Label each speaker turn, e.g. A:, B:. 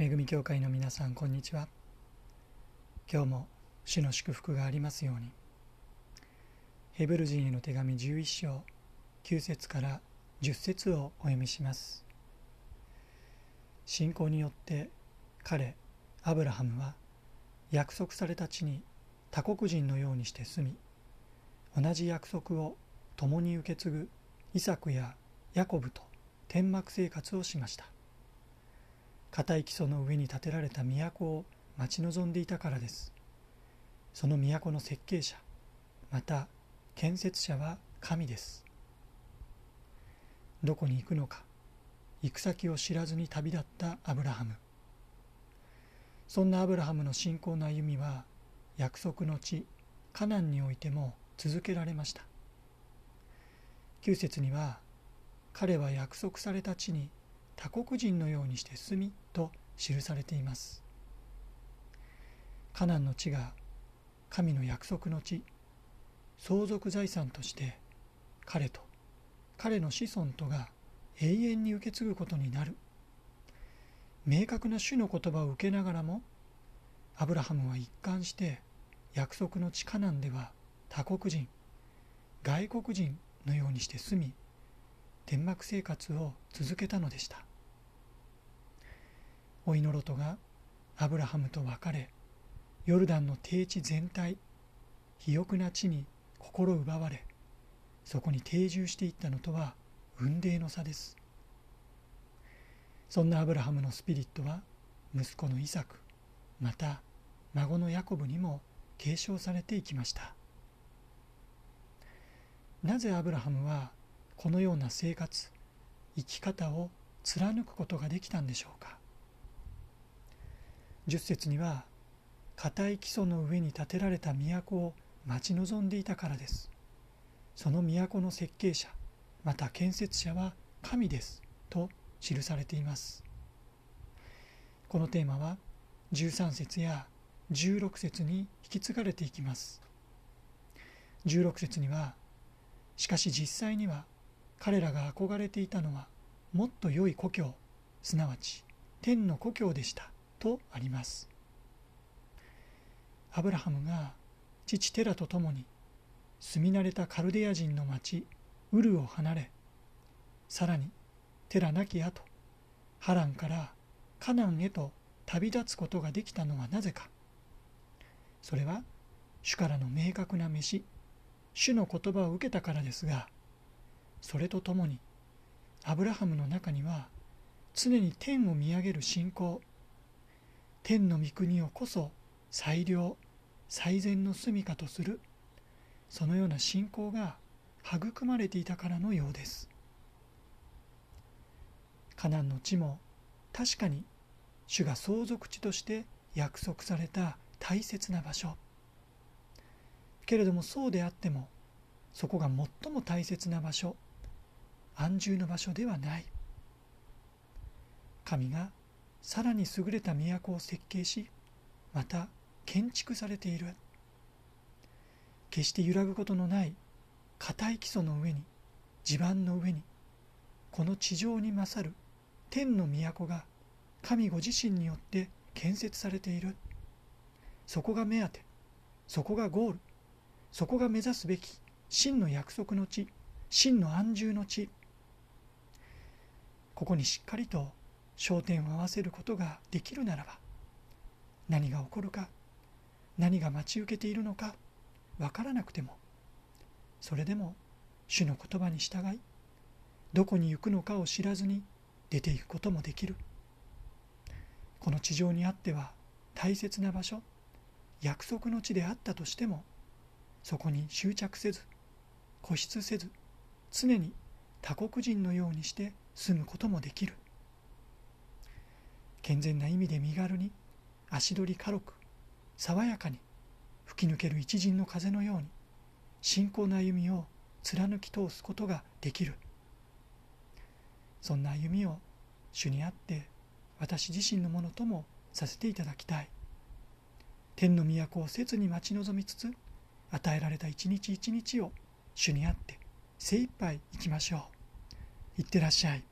A: 恵み教会の皆さんこんにちは。今日も主の祝福がありますように。ヘブル人への手紙11章9節から10節をお読みします。信仰によって彼アブラハムは約束された地に他国人のようにして住み同じ約束を共に受け継ぐイサクやヤコブと天幕生活をしました。固い基礎の上に建てられた都を待ち望んでいたからです。その都の設計者また建設者は神です。どこに行くのか行く先を知らずに旅立ったアブラハム。そんなアブラハムの信仰の歩みは約束の地カナンにおいても続けられました。9節には彼は約束された地に他国人のようにして住みと記されています。カナンの地が神の約束の地相続財産として彼と彼の子孫とが永遠に受け継ぐことになる。明確な主の言葉を受けながらもアブラハムは一貫して約束の地カナンでは他国人外国人のようにして住み天幕生活を続けたのでした。おいのロトがアブラハムと別れヨルダンの低地全体肥沃な地に心奪われそこに定住していったのとは雲泥の差です。そんなアブラハムのスピリットは息子のイサクまた孫のヤコブにも継承されていきました。なぜアブラハムはこのような生活生き方を貫くことができたんでしょうか？10節には固い基礎の上に建てられた都を待ち望んでいたからです。その都の設計者また建設者は神ですと記されています。このテーマは13節や16節に引き継がれていきます。16節にはしかし実際には彼らが憧れていたのはもっと良い故郷すなわち天の故郷でした。とあります。アブラハムが父テラと共に住み慣れたカルデア人の町ウルを離れさらにテラなき後ハランからカナンへと旅立つことができたのはなぜか。それは主からの明確な飯主の言葉を受けたからですがそれとともにアブラハムの中には常に天を見上げる信仰天の御国をこそ最良最善の住みかとするそのような信仰が育まれていたからのようです。カナンの地も確かに主が相続地として約束された大切な場所。けれどもそうであってもそこが最も大切な場所安住の場所ではない。神がさらに優れた都を設計しまた建築されている。決して揺らぐことのない固い基礎の上に地盤の上にこの地上に勝る天の都が神ご自身によって建設されている。そこが目当てそこがゴールそこが目指すべき真の約束の地真の安住の地。ここにしっかりと焦点を合わせることができるならば何が起こるか何が待ち受けているのか分からなくてもそれでも主の言葉に従いどこに行くのかを知らずに出ていくこともできる。この地上にあっては大切な場所約束の地であったとしてもそこに執着せず固執せず常に他国人のようにして住むこともできる。健全な意味で身軽に足取り軽く爽やかに吹き抜ける一陣の風のように信仰の歩みを貫き通すことができる。そんな歩みを主にあって私自身のものともさせていただきたい。天の都を切に待ち望みつつ与えられた一日一日を主にあって精一杯いきましょう。いってらっしゃい。